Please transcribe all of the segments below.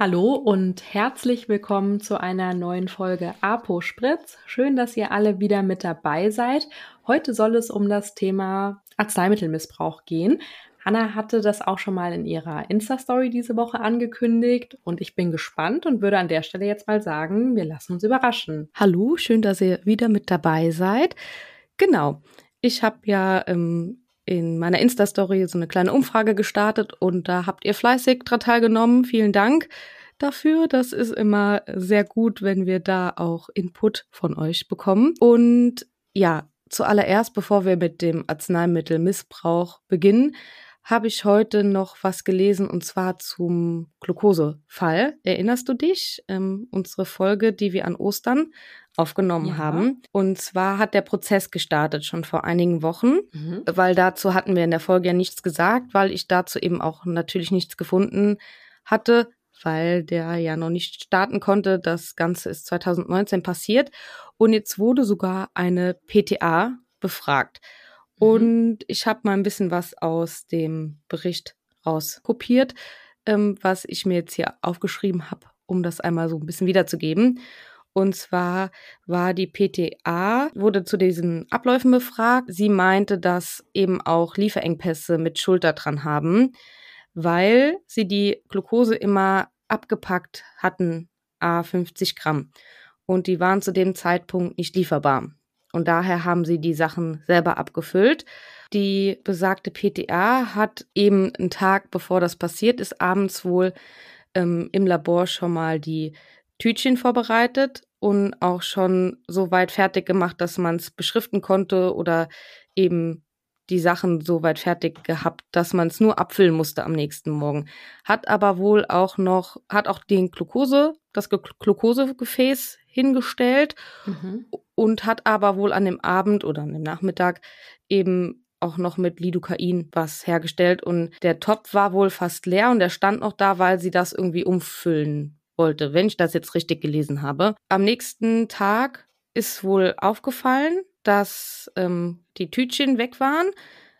Hallo und herzlich willkommen zu einer neuen Folge Apo Spritz. Schön, dass ihr alle wieder mit dabei seid. Heute soll es um das Thema Arzneimittelmissbrauch gehen. Hanna hatte das auch schon mal in ihrer Insta-Story diese Woche angekündigt und ich bin gespannt und würde an der Stelle jetzt mal sagen, wir lassen uns überraschen. Hallo, schön, dass ihr wieder mit dabei seid. Genau, ich habe ja ähm, in meiner Insta-Story so eine kleine Umfrage gestartet und da habt ihr fleißig dran teilgenommen. Vielen Dank dafür. Das ist immer sehr gut, wenn wir da auch Input von euch bekommen. Und ja, zuallererst, bevor wir mit dem Arzneimittelmissbrauch beginnen, habe ich heute noch was gelesen und zwar zum Glukosefall. Erinnerst du dich? Ähm, unsere Folge, die wir an Ostern aufgenommen ja. haben. Und zwar hat der Prozess gestartet schon vor einigen Wochen, mhm. weil dazu hatten wir in der Folge ja nichts gesagt, weil ich dazu eben auch natürlich nichts gefunden hatte, weil der ja noch nicht starten konnte. Das Ganze ist 2019 passiert und jetzt wurde sogar eine PTA befragt. Mhm. Und ich habe mal ein bisschen was aus dem Bericht rauskopiert, ähm, was ich mir jetzt hier aufgeschrieben habe, um das einmal so ein bisschen wiederzugeben. Und zwar war die PTA, wurde zu diesen Abläufen befragt. Sie meinte, dass eben auch Lieferengpässe mit Schulter dran haben, weil sie die Glucose immer abgepackt hatten, a 50 Gramm. Und die waren zu dem Zeitpunkt nicht lieferbar. Und daher haben sie die Sachen selber abgefüllt. Die besagte PTA hat eben einen Tag bevor das passiert ist, abends wohl ähm, im Labor schon mal die Tütchen vorbereitet und auch schon so weit fertig gemacht, dass man es beschriften konnte oder eben die Sachen so weit fertig gehabt, dass man es nur abfüllen musste am nächsten Morgen. Hat aber wohl auch noch, hat auch den Glucose, das Glukosegefäß hingestellt mhm. und hat aber wohl an dem Abend oder an dem Nachmittag eben auch noch mit Lidocain was hergestellt und der Topf war wohl fast leer und der stand noch da, weil sie das irgendwie umfüllen wollte, wenn ich das jetzt richtig gelesen habe. Am nächsten Tag ist wohl aufgefallen, dass ähm, die Tütchen weg waren,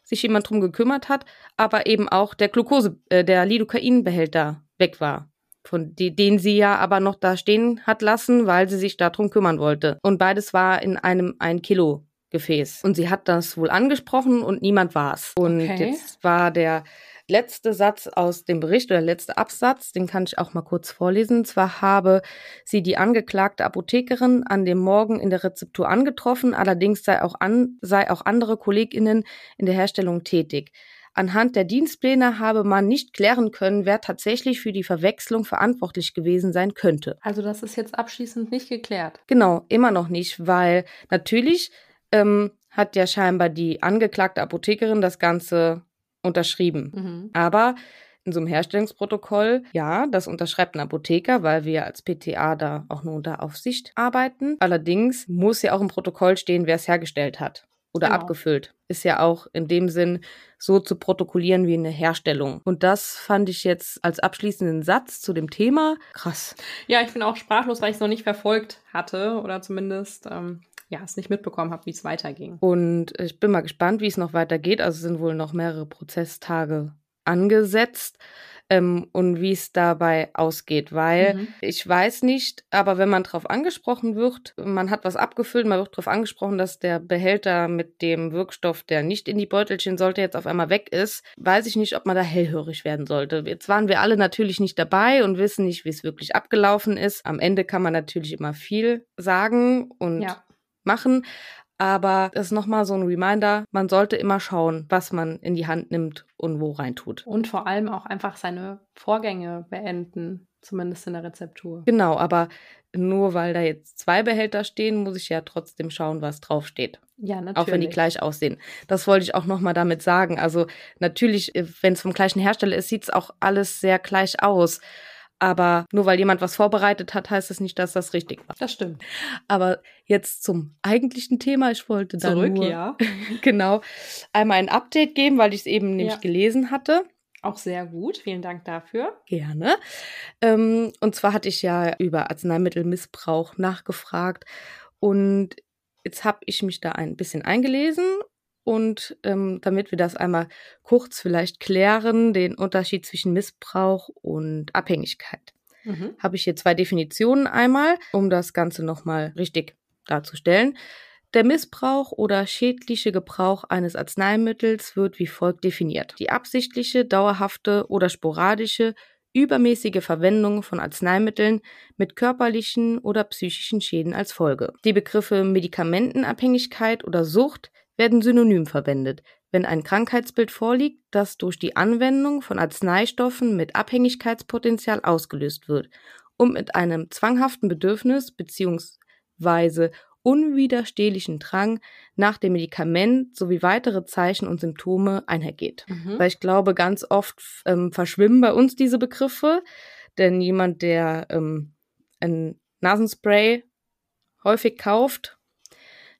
sich jemand drum gekümmert hat, aber eben auch der Glucose, äh, der Lidocain-Behälter weg war. Von die, den sie ja aber noch da stehen hat lassen, weil sie sich darum kümmern wollte. Und beides war in einem ein Kilo Gefäß. Und sie hat das wohl angesprochen und niemand war es. Und okay. jetzt war der letzte Satz aus dem Bericht oder letzte Absatz, den kann ich auch mal kurz vorlesen. Zwar habe sie die angeklagte Apothekerin an dem Morgen in der Rezeptur angetroffen, allerdings sei auch, an, sei auch andere KollegInnen in der Herstellung tätig. Anhand der Dienstpläne habe man nicht klären können, wer tatsächlich für die Verwechslung verantwortlich gewesen sein könnte. Also das ist jetzt abschließend nicht geklärt. Genau, immer noch nicht, weil natürlich ähm, hat ja scheinbar die angeklagte Apothekerin das Ganze unterschrieben. Mhm. Aber in so einem Herstellungsprotokoll, ja, das unterschreibt ein Apotheker, weil wir als PTA da auch nur unter Aufsicht arbeiten. Allerdings muss ja auch im Protokoll stehen, wer es hergestellt hat oder genau. abgefüllt. Ist ja auch in dem Sinn so zu protokollieren wie eine Herstellung. Und das fand ich jetzt als abschließenden Satz zu dem Thema krass. Ja, ich bin auch sprachlos, weil ich es noch nicht verfolgt hatte oder zumindest ähm, ja, es nicht mitbekommen habe, wie es weiterging. Und ich bin mal gespannt, wie es noch weitergeht. Also sind wohl noch mehrere Prozesstage angesetzt. Ähm, und wie es dabei ausgeht, weil mhm. ich weiß nicht, aber wenn man darauf angesprochen wird, man hat was abgefüllt, man wird darauf angesprochen, dass der Behälter mit dem Wirkstoff, der nicht in die Beutelchen sollte, jetzt auf einmal weg ist, weiß ich nicht, ob man da hellhörig werden sollte. Jetzt waren wir alle natürlich nicht dabei und wissen nicht, wie es wirklich abgelaufen ist. Am Ende kann man natürlich immer viel sagen und ja machen. Aber das ist nochmal so ein Reminder, man sollte immer schauen, was man in die Hand nimmt und wo rein tut. Und vor allem auch einfach seine Vorgänge beenden, zumindest in der Rezeptur. Genau, aber nur weil da jetzt zwei Behälter stehen, muss ich ja trotzdem schauen, was draufsteht. Ja, natürlich. Auch wenn die gleich aussehen. Das wollte ich auch nochmal damit sagen. Also natürlich, äh, wenn es vom gleichen Hersteller ist, sieht es auch alles sehr gleich aus. Aber nur weil jemand was vorbereitet hat, heißt das nicht, dass das richtig war. Das stimmt. Aber jetzt zum eigentlichen Thema. Ich wollte da Zurück, nur, ja. genau, einmal ein Update geben, weil ich es eben nämlich ja. gelesen hatte. Auch sehr gut. Vielen Dank dafür. Gerne. Ähm, und zwar hatte ich ja über Arzneimittelmissbrauch nachgefragt. Und jetzt habe ich mich da ein bisschen eingelesen und ähm, damit wir das einmal kurz vielleicht klären, den Unterschied zwischen Missbrauch und Abhängigkeit. mhm. habe ich hier zwei Definitionen einmal, um das Ganze nochmal richtig darzustellen. Der Missbrauch oder schädliche Gebrauch eines Arzneimittels wird wie folgt definiert. Die absichtliche, dauerhafte oder sporadische übermäßige Verwendung von Arzneimitteln mit körperlichen oder psychischen Schäden als Folge. Die Begriffe Medikamentenabhängigkeit oder Sucht werden synonym verwendet, wenn ein Krankheitsbild vorliegt, das durch die Anwendung von Arzneistoffen mit Abhängigkeitspotenzial ausgelöst wird und mit einem zwanghaften Bedürfnis bzw unwiderstehlichen Drang nach dem Medikament sowie weitere Zeichen und Symptome einhergeht. Mhm. Weil ich glaube, ganz oft ähm, verschwimmen bei uns diese Begriffe, denn jemand, der ähm, ein Nasenspray häufig kauft,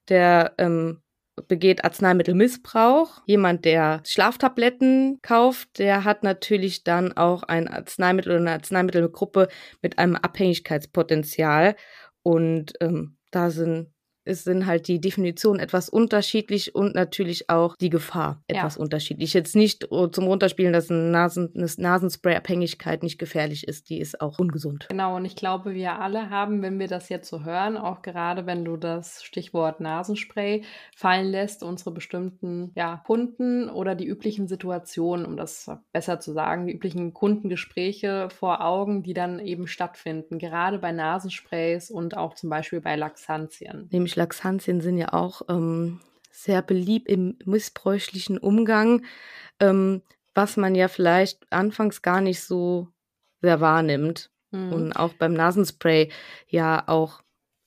der ähm, begeht Arzneimittelmissbrauch. Jemand, der Schlaftabletten kauft, der hat natürlich dann auch ein Arzneimittel oder eine Arzneimittelgruppe mit einem Abhängigkeitspotenzial. Und ähm, da sind es sind halt die Definitionen etwas unterschiedlich und natürlich auch die Gefahr etwas ja. unterschiedlich. Jetzt nicht oh, zum Runterspielen, dass eine, Nasen, eine Nasenspray-Abhängigkeit nicht gefährlich ist, die ist auch ungesund. Genau, und ich glaube, wir alle haben, wenn wir das jetzt so hören, auch gerade wenn du das Stichwort Nasenspray fallen lässt, unsere bestimmten ja, Kunden oder die üblichen Situationen, um das besser zu sagen, die üblichen Kundengespräche vor Augen, die dann eben stattfinden, gerade bei Nasensprays und auch zum Beispiel bei Laxantien. Nämlich Laxantien sind ja auch ähm, sehr beliebt im missbräuchlichen Umgang, ähm, was man ja vielleicht anfangs gar nicht so sehr wahrnimmt. Mhm. Und auch beim Nasenspray ja auch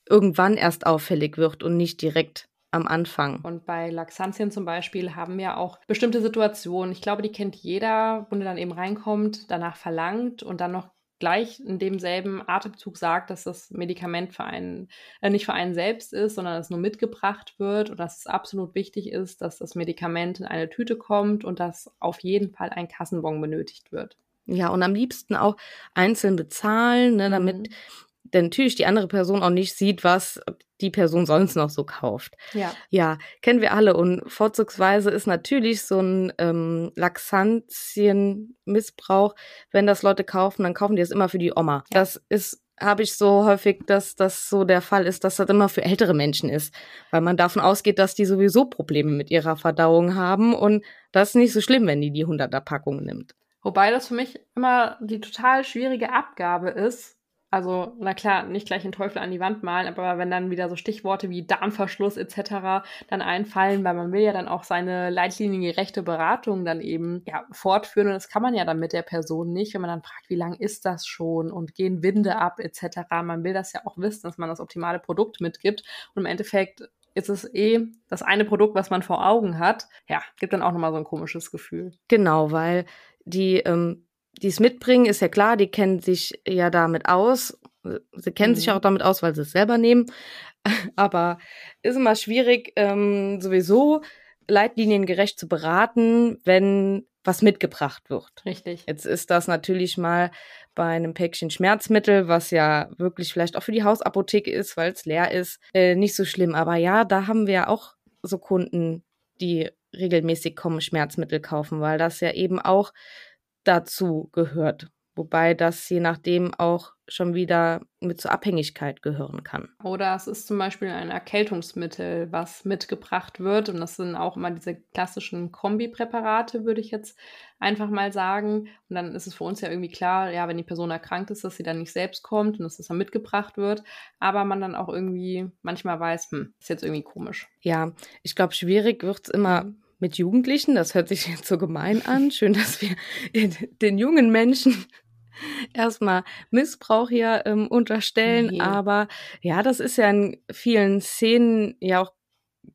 irgendwann erst auffällig wird und nicht direkt am Anfang. Und bei Laxantien zum Beispiel haben wir auch bestimmte Situationen. Ich glaube, die kennt jeder, wo dann eben reinkommt, danach verlangt und dann noch gleich in demselben Atemzug sagt, dass das Medikament für einen, äh, nicht für einen selbst ist, sondern dass es nur mitgebracht wird und dass es absolut wichtig ist, dass das Medikament in eine Tüte kommt und dass auf jeden Fall ein Kassenbon benötigt wird. Ja, und am liebsten auch einzeln bezahlen, ne, damit mhm denn natürlich die andere Person auch nicht sieht, was die Person sonst noch so kauft. Ja. Ja, kennen wir alle. Und vorzugsweise ist natürlich so ein ähm, Laxantien-Missbrauch, wenn das Leute kaufen, dann kaufen die es immer für die Oma. Ja. Das ist habe ich so häufig, dass das so der Fall ist, dass das immer für ältere Menschen ist, weil man davon ausgeht, dass die sowieso Probleme mit ihrer Verdauung haben und das ist nicht so schlimm, wenn die die 100er Packung nimmt. Wobei das für mich immer die total schwierige Abgabe ist, also, na klar, nicht gleich den Teufel an die Wand malen, aber wenn dann wieder so Stichworte wie Darmverschluss etc. dann einfallen, weil man will ja dann auch seine leitliniengerechte Beratung dann eben ja, fortführen und das kann man ja dann mit der Person nicht, wenn man dann fragt, wie lang ist das schon und gehen Winde ab etc. Man will das ja auch wissen, dass man das optimale Produkt mitgibt und im Endeffekt ist es eh das eine Produkt, was man vor Augen hat. Ja, gibt dann auch nochmal so ein komisches Gefühl. Genau, weil die ähm, die es mitbringen, ist ja klar, die kennen sich ja damit aus. Sie kennen mhm. sich auch damit aus, weil sie es selber nehmen. Aber ist immer schwierig, ähm, sowieso leitliniengerecht zu beraten, wenn was mitgebracht wird. Richtig. Jetzt ist das natürlich mal bei einem Päckchen Schmerzmittel, was ja wirklich vielleicht auch für die Hausapotheke ist, weil es leer ist, äh, nicht so schlimm. Aber ja, da haben wir ja auch so Kunden, die regelmäßig kommen, Schmerzmittel kaufen, weil das ja eben auch dazu gehört. Wobei das je nachdem auch schon wieder mit zur Abhängigkeit gehören kann. Oder es ist zum Beispiel ein Erkältungsmittel, was mitgebracht wird. Und das sind auch immer diese klassischen Kombipräparate, würde ich jetzt einfach mal sagen. Und dann ist es für uns ja irgendwie klar, ja, wenn die Person erkrankt ist, dass sie dann nicht selbst kommt und dass das dann mitgebracht wird. Aber man dann auch irgendwie manchmal weiß, hm, ist jetzt irgendwie komisch. Ja, ich glaube, schwierig wird es immer mhm mit Jugendlichen. Das hört sich jetzt so gemein an. Schön, dass wir den jungen Menschen erstmal Missbrauch hier ähm, unterstellen. Nee. Aber ja, das ist ja in vielen Szenen ja auch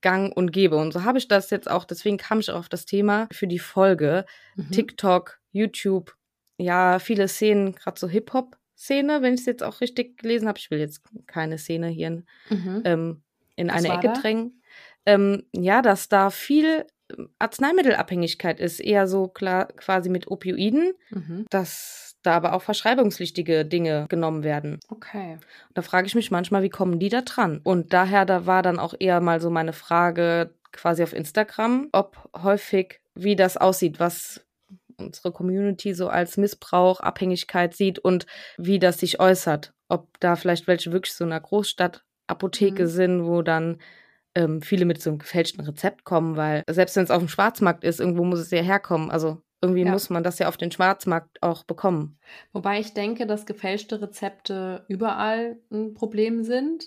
gang und gäbe. Und so habe ich das jetzt auch, deswegen kam ich auch auf das Thema für die Folge. Mhm. TikTok, YouTube, ja, viele Szenen, gerade so Hip-Hop-Szene, wenn ich es jetzt auch richtig gelesen habe. Ich will jetzt keine Szene hier mhm. ähm, in eine Ecke drängen. Ähm, ja, dass da viel Arzneimittelabhängigkeit ist, eher so klar quasi mit Opioiden, mhm. dass da aber auch verschreibungspflichtige Dinge genommen werden. Okay. Und da frage ich mich manchmal, wie kommen die da dran? Und daher, da war dann auch eher mal so meine Frage quasi auf Instagram, ob häufig, wie das aussieht, was unsere Community so als Missbrauch, Abhängigkeit sieht und wie das sich äußert. Ob da vielleicht welche wirklich so einer Großstadtapotheke mhm. sind, wo dann ähm, viele mit so einem gefälschten Rezept kommen, weil selbst wenn es auf dem Schwarzmarkt ist, irgendwo muss es ja herkommen. Also irgendwie ja. muss man das ja auf den Schwarzmarkt auch bekommen. Wobei ich denke, dass gefälschte Rezepte überall ein Problem sind.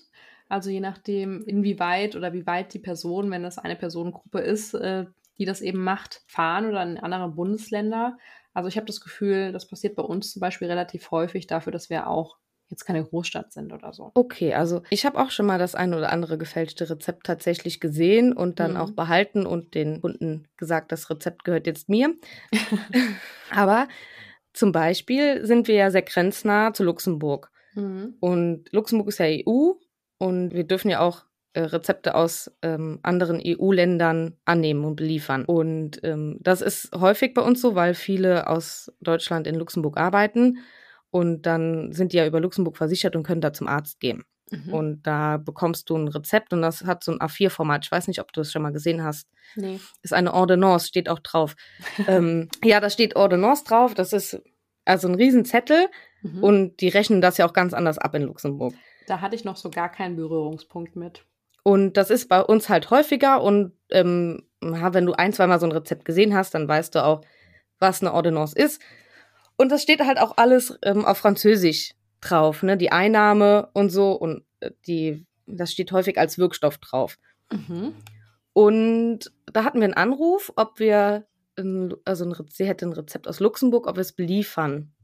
Also je nachdem, inwieweit oder wie weit die Person, wenn das eine Personengruppe ist, äh, die das eben macht, fahren oder in andere Bundesländer. Also ich habe das Gefühl, das passiert bei uns zum Beispiel relativ häufig dafür, dass wir auch jetzt keine Großstadt sind oder so. Okay, also ich habe auch schon mal das ein oder andere gefälschte Rezept tatsächlich gesehen und dann mhm. auch behalten und den Kunden gesagt, das Rezept gehört jetzt mir. Aber zum Beispiel sind wir ja sehr grenznah zu Luxemburg. Mhm. Und Luxemburg ist ja EU und wir dürfen ja auch äh, Rezepte aus ähm, anderen EU-Ländern annehmen und beliefern. Und ähm, das ist häufig bei uns so, weil viele aus Deutschland in Luxemburg arbeiten und dann sind die ja über Luxemburg versichert und können da zum Arzt gehen. Mhm. Und da bekommst du ein Rezept und das hat so ein A4-Format. Ich weiß nicht, ob du es schon mal gesehen hast. Nee. Ist eine Ordonnance, steht auch drauf. ähm, ja, da steht Ordonnance drauf. Das ist also ein Riesenzettel mhm. und die rechnen das ja auch ganz anders ab in Luxemburg. Da hatte ich noch so gar keinen Berührungspunkt mit. Und das ist bei uns halt häufiger und ähm, wenn du ein, zweimal so ein Rezept gesehen hast, dann weißt du auch, was eine Ordonnance ist. Und das steht halt auch alles ähm, auf Französisch drauf, ne? Die Einnahme und so und äh, die, das steht häufig als Wirkstoff drauf. Mhm. Und da hatten wir einen Anruf, ob wir, also ein, sie hätte ein Rezept aus Luxemburg, ob wir es beliefern.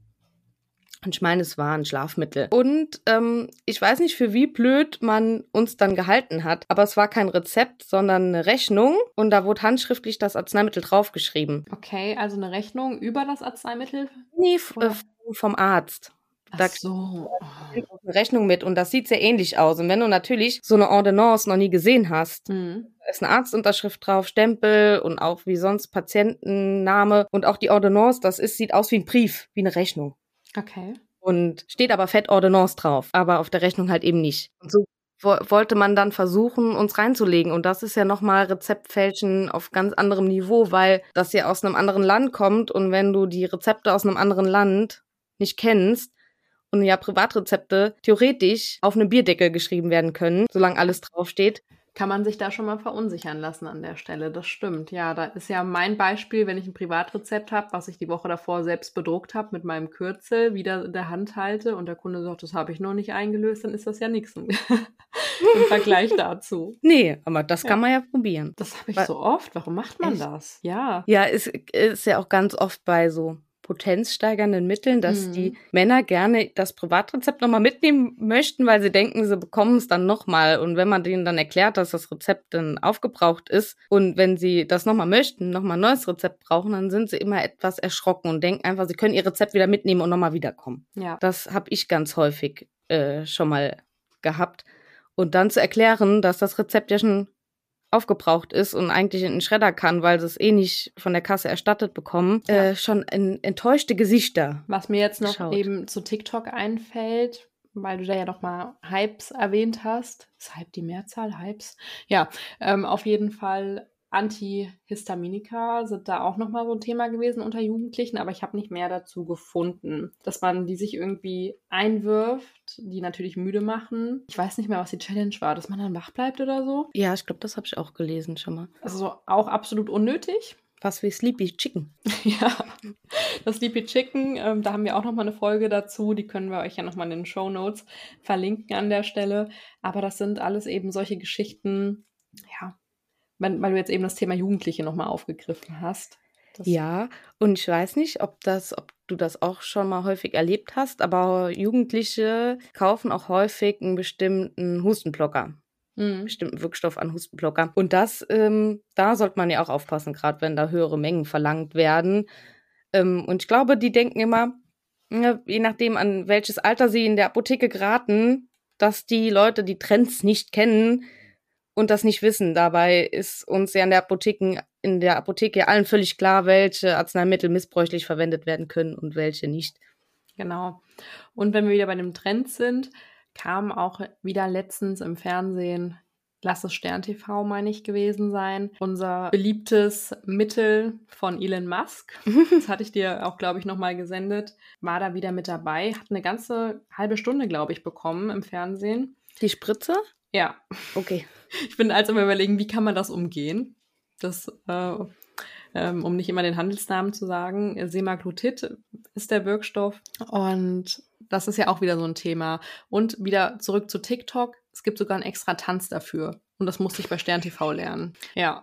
Und ich meine, es war ein Schlafmittel. Und ähm, ich weiß nicht, für wie blöd man uns dann gehalten hat, aber es war kein Rezept, sondern eine Rechnung und da wurde handschriftlich das Arzneimittel draufgeschrieben. Okay, also eine Rechnung über das Arzneimittel? Nee, äh, vom Arzt. Da Ach so. eine Rechnung mit und das sieht sehr ähnlich aus. Und wenn du natürlich so eine Ordonnance noch nie gesehen hast, mhm. ist eine Arztunterschrift drauf, Stempel und auch wie sonst Patientenname und auch die Ordonnance, das ist, sieht aus wie ein Brief, wie eine Rechnung. Okay. Und steht aber Fett Ordonnance drauf, aber auf der Rechnung halt eben nicht. Und so wollte man dann versuchen, uns reinzulegen. Und das ist ja nochmal Rezeptfälschen auf ganz anderem Niveau, weil das ja aus einem anderen Land kommt. Und wenn du die Rezepte aus einem anderen Land nicht kennst, und ja Privatrezepte theoretisch auf eine Bierdeckel geschrieben werden können, solange alles draufsteht, kann man sich da schon mal verunsichern lassen an der Stelle. Das stimmt. Ja, da ist ja mein Beispiel, wenn ich ein Privatrezept habe, was ich die Woche davor selbst bedruckt habe mit meinem Kürzel, wieder in der Hand halte und der Kunde sagt, das habe ich noch nicht eingelöst, dann ist das ja nichts im Vergleich dazu. Nee, aber das ja. kann man ja probieren. Das habe ich Weil, so oft. Warum macht man echt? das? Ja. Ja, ist, ist ja auch ganz oft bei so potenzsteigernden Mitteln, dass mhm. die Männer gerne das Privatrezept nochmal mitnehmen möchten, weil sie denken, sie bekommen es dann nochmal. Und wenn man denen dann erklärt, dass das Rezept dann aufgebraucht ist und wenn sie das nochmal möchten, nochmal ein neues Rezept brauchen, dann sind sie immer etwas erschrocken und denken einfach, sie können ihr Rezept wieder mitnehmen und nochmal wiederkommen. Ja. Das habe ich ganz häufig äh, schon mal gehabt. Und dann zu erklären, dass das Rezept ja schon aufgebraucht ist und eigentlich in den Schredder kann, weil sie es eh nicht von der Kasse erstattet bekommen, ja. äh, schon in, enttäuschte Gesichter. Was mir jetzt noch geschaut. eben zu TikTok einfällt, weil du da ja noch mal Hypes erwähnt hast. Ist Hype die Mehrzahl? Hypes? Ja, ähm, auf jeden Fall Antihistaminika sind da auch nochmal so ein Thema gewesen unter Jugendlichen, aber ich habe nicht mehr dazu gefunden, dass man die sich irgendwie einwirft, die natürlich müde machen. Ich weiß nicht mehr, was die Challenge war, dass man dann wach bleibt oder so. Ja, ich glaube, das habe ich auch gelesen schon mal. Also auch absolut unnötig. Was wie Sleepy Chicken. ja, das Sleepy Chicken, ähm, da haben wir auch nochmal eine Folge dazu, die können wir euch ja nochmal in den Show Notes verlinken an der Stelle. Aber das sind alles eben solche Geschichten, ja, weil, weil du jetzt eben das Thema Jugendliche nochmal aufgegriffen hast. ja, und ich weiß nicht, ob das, ob du das auch schon mal häufig erlebt hast, aber Jugendliche kaufen auch häufig einen bestimmten Hustenblocker. Mhm. bestimmten Wirkstoff an Hustenblocker. Und das, ähm, da sollte man ja auch aufpassen, gerade wenn da höhere Mengen verlangt werden. Ähm, und ich glaube, die denken immer, ja, je nachdem, an welches Alter sie in der Apotheke geraten, dass die Leute die Trends nicht kennen, und das nicht wissen. Dabei ist uns ja in der Apotheken, in der Apotheke allen völlig klar, welche Arzneimittel missbräuchlich verwendet werden können und welche nicht. Genau. Und wenn wir wieder bei dem Trend sind, kam auch wieder letztens im Fernsehen Lass es Stern TV, meine ich, gewesen sein. Unser beliebtes Mittel von Elon Musk. Das hatte ich dir auch, glaube ich, nochmal gesendet. War da wieder mit dabei. Hat eine ganze halbe Stunde, glaube ich, bekommen im Fernsehen. Die Spritze? Ja. Okay. Ich bin also immer überlegen, wie kann man das umgehen? Das, äh, ähm, um nicht immer den Handelsnamen zu sagen. Semaglutid ist der Wirkstoff. Und das ist ja auch wieder so ein Thema. Und wieder zurück zu TikTok. Es gibt sogar einen extra Tanz dafür. Und das musste ich bei Stern TV lernen. Ja.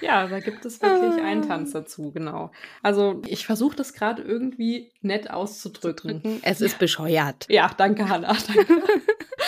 Ja, da gibt es wirklich einen Tanz dazu, genau. Also ich versuche das gerade irgendwie nett auszudrücken. Es ist bescheuert. Ja, danke. Danke.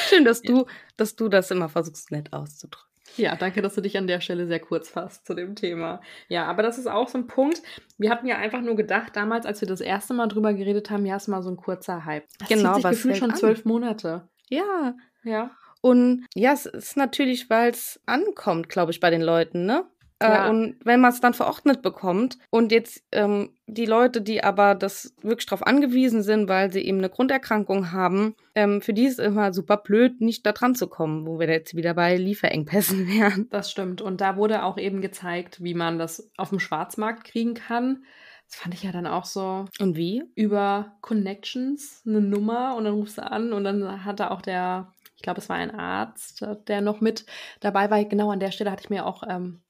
Schön, dass du, dass du das immer versuchst, nett auszudrücken. Ja, danke, dass du dich an der Stelle sehr kurz fasst zu dem Thema. Ja, aber das ist auch so ein Punkt. Wir hatten ja einfach nur gedacht, damals, als wir das erste Mal drüber geredet haben, ja, ist mal so ein kurzer Hype. Das genau, zieht sich gefühlt schon zwölf Monate. Ja. Ja. Und ja, es ist natürlich, weil es ankommt, glaube ich, bei den Leuten, ne? Ja. Äh, und wenn man es dann verordnet bekommt und jetzt ähm, die Leute, die aber das wirklich darauf angewiesen sind, weil sie eben eine Grunderkrankung haben, ähm, für die ist es immer super blöd, nicht da dran zu kommen, wo wir jetzt wieder bei Lieferengpässen wären. Das stimmt. Und da wurde auch eben gezeigt, wie man das auf dem Schwarzmarkt kriegen kann. Das fand ich ja dann auch so Und wie? über Connections eine Nummer und dann rufst du an und dann hat da auch der, ich glaube, es war ein Arzt, der noch mit dabei war. Genau an der Stelle hatte ich mir auch ähm,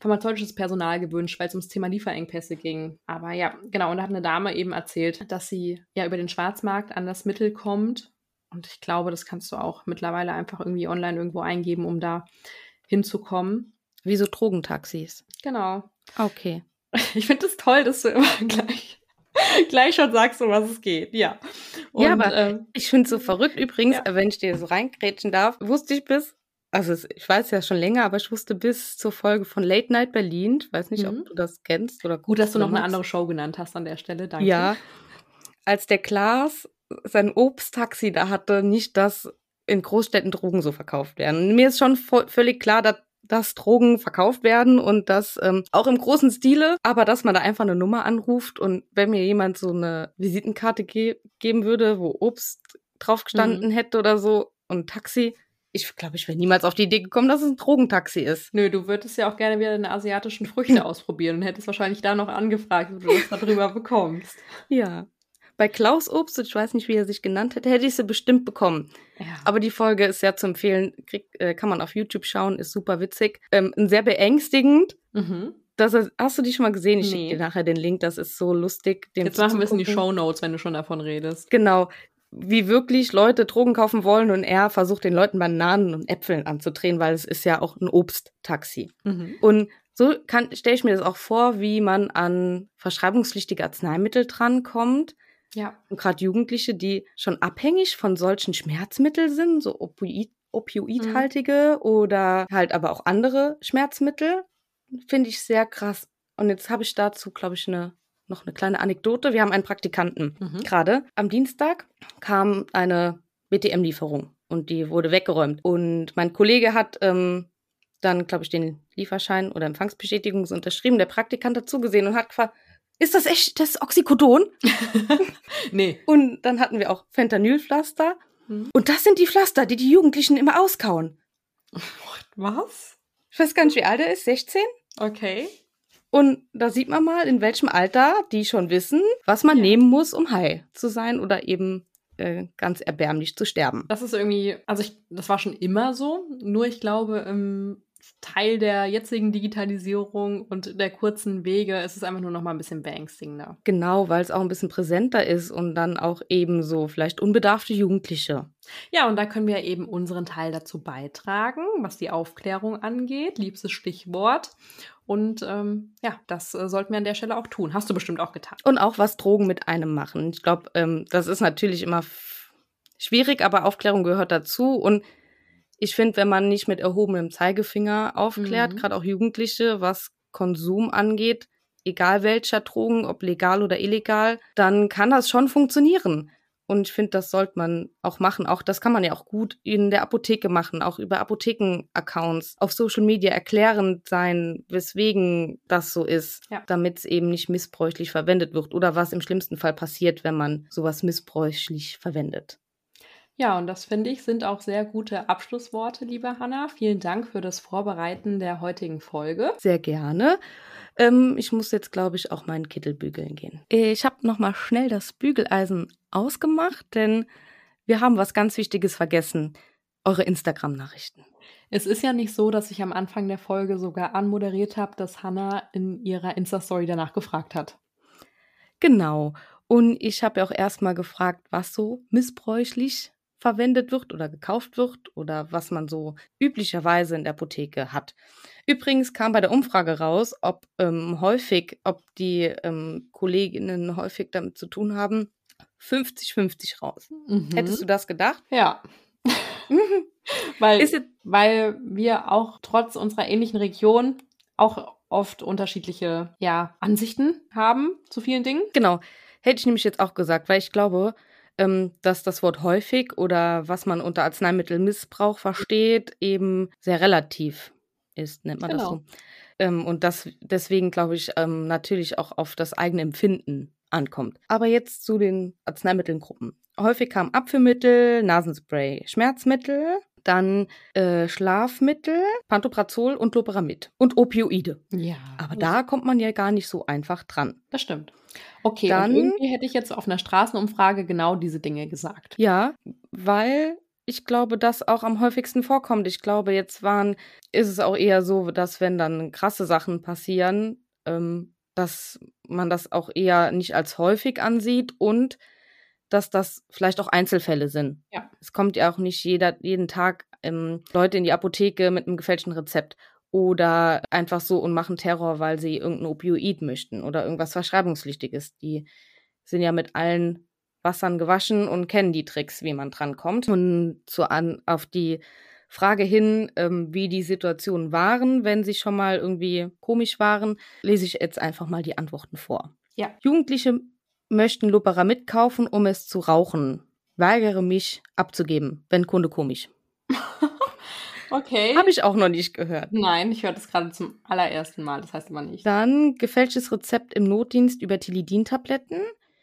pharmazeutisches Personal gewünscht, weil es ums Thema Lieferengpässe ging. Aber ja, genau. Und da hat eine Dame eben erzählt, dass sie ja über den Schwarzmarkt an das Mittel kommt. Und ich glaube, das kannst du auch mittlerweile einfach irgendwie online irgendwo eingeben, um da hinzukommen. Wie so Drogentaxis. Genau. Okay. Ich finde es das toll, dass du immer gleich, gleich schon sagst, um was es geht. Ja. ja, aber ähm, ich finde es so verrückt übrigens, Ja. wenn ich dir so reingrätschen darf, wusste ich bis, also ich weiß ja schon länger, aber ich wusste bis zur Folge von Late Night Berlin, ich weiß nicht, Mhm. ob du das kennst oder gut, dass du noch eine andere Show genannt hast an der Stelle. Danke. Ja, als der Klaas sein Obsttaxi da hatte, nicht, dass in Großstädten Drogen so verkauft werden. Mir ist schon völlig klar, dass, dass Drogen verkauft werden und das ähm, auch im großen Stile, aber dass man da einfach eine Nummer anruft und wenn mir jemand so eine Visitenkarte ge geben würde, wo Obst drauf gestanden hätte oder so und Taxi, ich glaube, ich wäre niemals auf die Idee gekommen, dass es ein Drogentaxi ist. Nö, du würdest ja auch gerne wieder deine asiatischen Früchte ausprobieren und hättest wahrscheinlich da noch angefragt, wie du das darüber bekommst. Ja. Bei Klaus Obst, ich weiß nicht, wie er sich genannt hätte, hätte ich sie bestimmt bekommen. Ja. Aber die Folge ist sehr zu empfehlen, krieg, äh, kann man auf YouTube schauen, ist super witzig. Ähm, sehr beängstigend. Mhm. Das hast du die schon mal gesehen? Ich Nee. schicke dir nachher den Link, das ist so lustig. Jetzt machen wir es in die. Show Notes, wenn du schon davon redest. Genau. Wie wirklich Leute Drogen kaufen wollen und er versucht den Leuten Bananen und Äpfeln anzudrehen, weil es ist ja auch ein Obsttaxi. Mhm. Und so stelle ich mir das auch vor, wie man an verschreibungspflichtige Arzneimittel drankommt. Ja. Und gerade Jugendliche, die schon abhängig von solchen Schmerzmitteln sind, so Opioid, opioidhaltige oder halt aber auch andere Schmerzmittel, finde ich sehr krass. Und jetzt habe ich dazu, glaube ich, eine, noch eine kleine Anekdote. Wir haben einen Praktikanten. Mhm. Gerade am Dienstag kam eine BTM-Lieferung und die wurde weggeräumt. Und mein Kollege hat ähm, dann, glaube ich, den Lieferschein oder Empfangsbestätigung unterschrieben. Der Praktikant hat zugesehen und hat gefragt, ist das echt das Oxycodon? nee. Und dann hatten wir auch Fentanylpflaster. Mhm. Und das sind die Pflaster, die die Jugendlichen immer auskauen. Was? Ich weiß gar nicht, wie alt er ist, 16? Okay. Und da sieht man mal, in welchem Alter die schon wissen, was man Ja. nehmen muss, um heil zu sein oder eben äh, ganz erbärmlich zu sterben. Das ist irgendwie, also ich, das war schon immer so, nur ich glaube, im Teil der jetzigen Digitalisierung und der kurzen Wege ist es einfach nur noch mal ein bisschen beängstigender. Genau, weil es auch ein bisschen präsenter ist und dann auch eben so vielleicht unbedarfte Jugendliche. Ja, und da können wir eben unseren Teil dazu beitragen, was die Aufklärung angeht. Liebstes Stichwort. Und ähm, ja, das äh, sollten wir an der Stelle auch tun. Hast du bestimmt auch getan. Und auch was Drogen mit einem machen. Ich glaube, ähm, das ist natürlich immer schwierig, aber Aufklärung gehört dazu. Und ich finde, wenn man nicht mit erhobenem Zeigefinger aufklärt, Mhm. gerade auch Jugendliche, was Konsum angeht, egal welcher Drogen, ob legal oder illegal, dann kann das schon funktionieren. Und ich finde, das sollte man auch machen. Auch das kann man ja auch gut in der Apotheke machen, auch über Apotheken-Accounts, auf Social Media erklärend sein, weswegen das so ist, Ja. damit es eben nicht missbräuchlich verwendet wird oder was im schlimmsten Fall passiert, wenn man sowas missbräuchlich verwendet. Ja, und das finde ich sind auch sehr gute Abschlussworte, liebe Hanna. Vielen Dank für das Vorbereiten der heutigen Folge. Sehr gerne. Ähm, ich muss jetzt, glaube ich, auch meinen Kittel bügeln gehen. Ich habe nochmal schnell das Bügeleisen ausgemacht, denn wir haben was ganz Wichtiges vergessen. Eure Instagram-Nachrichten. Es ist ja nicht so, dass ich am Anfang der Folge sogar anmoderiert habe, dass Hanna in ihrer Insta-Story danach gefragt hat. Genau. Und ich habe ja auch erstmal gefragt, was so missbräuchlich verwendet wird oder gekauft wird oder was man so üblicherweise in der Apotheke hat. Übrigens kam bei der Umfrage raus, ob ähm, häufig, ob die ähm, Kolleginnen häufig damit zu tun haben, 50-50 raus. Mhm. Hättest du das gedacht? Ja. weil, weil wir auch trotz unserer ähnlichen Region auch oft unterschiedliche ja, Ansichten haben zu vielen Dingen. Genau. Hätte ich nämlich jetzt auch gesagt, weil ich glaube, ähm, dass das Wort häufig oder was man unter Arzneimittelmissbrauch versteht, eben sehr relativ ist, nennt man genau. das so. Ähm, und das deswegen, glaube ich, ähm, natürlich auch auf das eigene Empfinden ankommt. Aber jetzt zu den Arzneimittelgruppen. Häufig kamen Apfelmittel, Nasenspray, Schmerzmittel, dann äh, Schlafmittel, Pantoprazol und Loperamid und Opioide. Ja. Aber da kommt man ja gar nicht so einfach dran. Das stimmt. Okay, dann irgendwie hätte ich jetzt auf einer Straßenumfrage genau diese Dinge gesagt. Ja, weil ich glaube, das auch am häufigsten vorkommt. Ich glaube, jetzt waren, ist es auch eher so, dass wenn dann krasse Sachen passieren, ähm, dass man das auch eher nicht als häufig ansieht und dass das vielleicht auch Einzelfälle sind. Ja. Es kommt ja auch nicht jeder, jeden Tag ähm, Leute in die Apotheke mit einem gefälschten Rezept oder einfach so und machen Terror, weil sie irgendein Opioid möchten oder irgendwas Verschreibungspflichtiges. Die sind ja mit allen Wassern gewaschen und kennen die Tricks, wie man drankommt. Und zu an, auf die Frage hin, ähm, wie die Situationen waren, wenn sie schon mal irgendwie komisch waren, lese ich jetzt einfach mal die Antworten vor. Ja. Jugendliche möchten Loperamid kaufen, um es zu rauchen. Weigere mich abzugeben, wenn Kunde komisch. Okay. Habe ich auch noch nicht gehört. Nein, ich höre das gerade zum allerersten Mal. Das heißt aber nicht. Dann gefälschtes Rezept im Notdienst über Tilidin-Tabletten.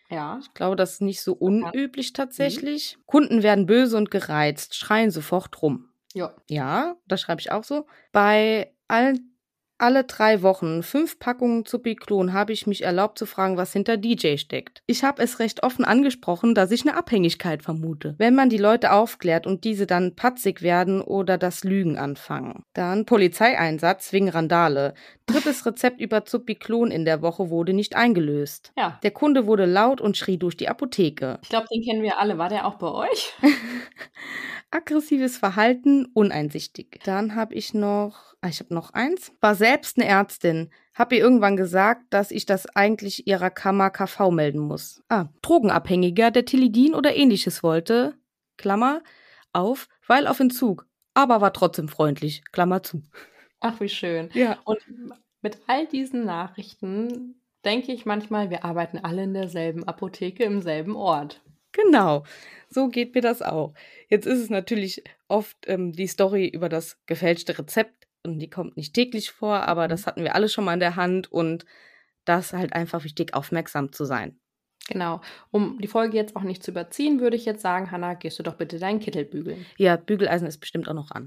Ja. Ich glaube, das ist nicht so unüblich tatsächlich. Mhm. Kunden werden böse und gereizt, schreien sofort rum. Ja. Ja, das schreibe ich auch so. Bei allen alle drei Wochen fünf Packungen Zupiklon habe ich mich erlaubt zu fragen, was hinter DJ steckt. Ich habe es recht offen angesprochen, dass ich eine Abhängigkeit vermute. Wenn man die Leute aufklärt und diese dann patzig werden oder das Lügen anfangen. Dann Polizeieinsatz wegen Randale. Drittes Rezept über Zupiklon in der Woche wurde nicht eingelöst. Ja. Der Kunde wurde laut und schrie durch die Apotheke. Ich glaube, den kennen wir alle. War der auch bei euch? Aggressives Verhalten, uneinsichtig. Dann habe ich noch Ah, ich habe noch eins. War selbst eine Ärztin. Hab ihr irgendwann gesagt, dass ich das eigentlich ihrer Kammer KV melden muss. Ah, Drogenabhängiger, der Tilidin oder ähnliches wollte. Klammer auf, weil auf Entzug. Aber war trotzdem freundlich. Klammer zu. Ach, wie schön. Ja. Und mit all diesen Nachrichten denke ich manchmal, wir arbeiten alle in derselben Apotheke im selben Ort. Genau, so geht mir das auch. Jetzt ist es natürlich oft ähm, die Story über das gefälschte Rezept, und die kommt nicht täglich vor, aber das mhm. hatten wir alle schon mal in der Hand und das halt einfach wichtig, aufmerksam zu sein. Genau. Um die Folge jetzt auch nicht zu überziehen, würde ich jetzt sagen, Hanna, gehst du doch bitte deinen Kittel bügeln. Ja, Bügeleisen ist bestimmt auch noch an.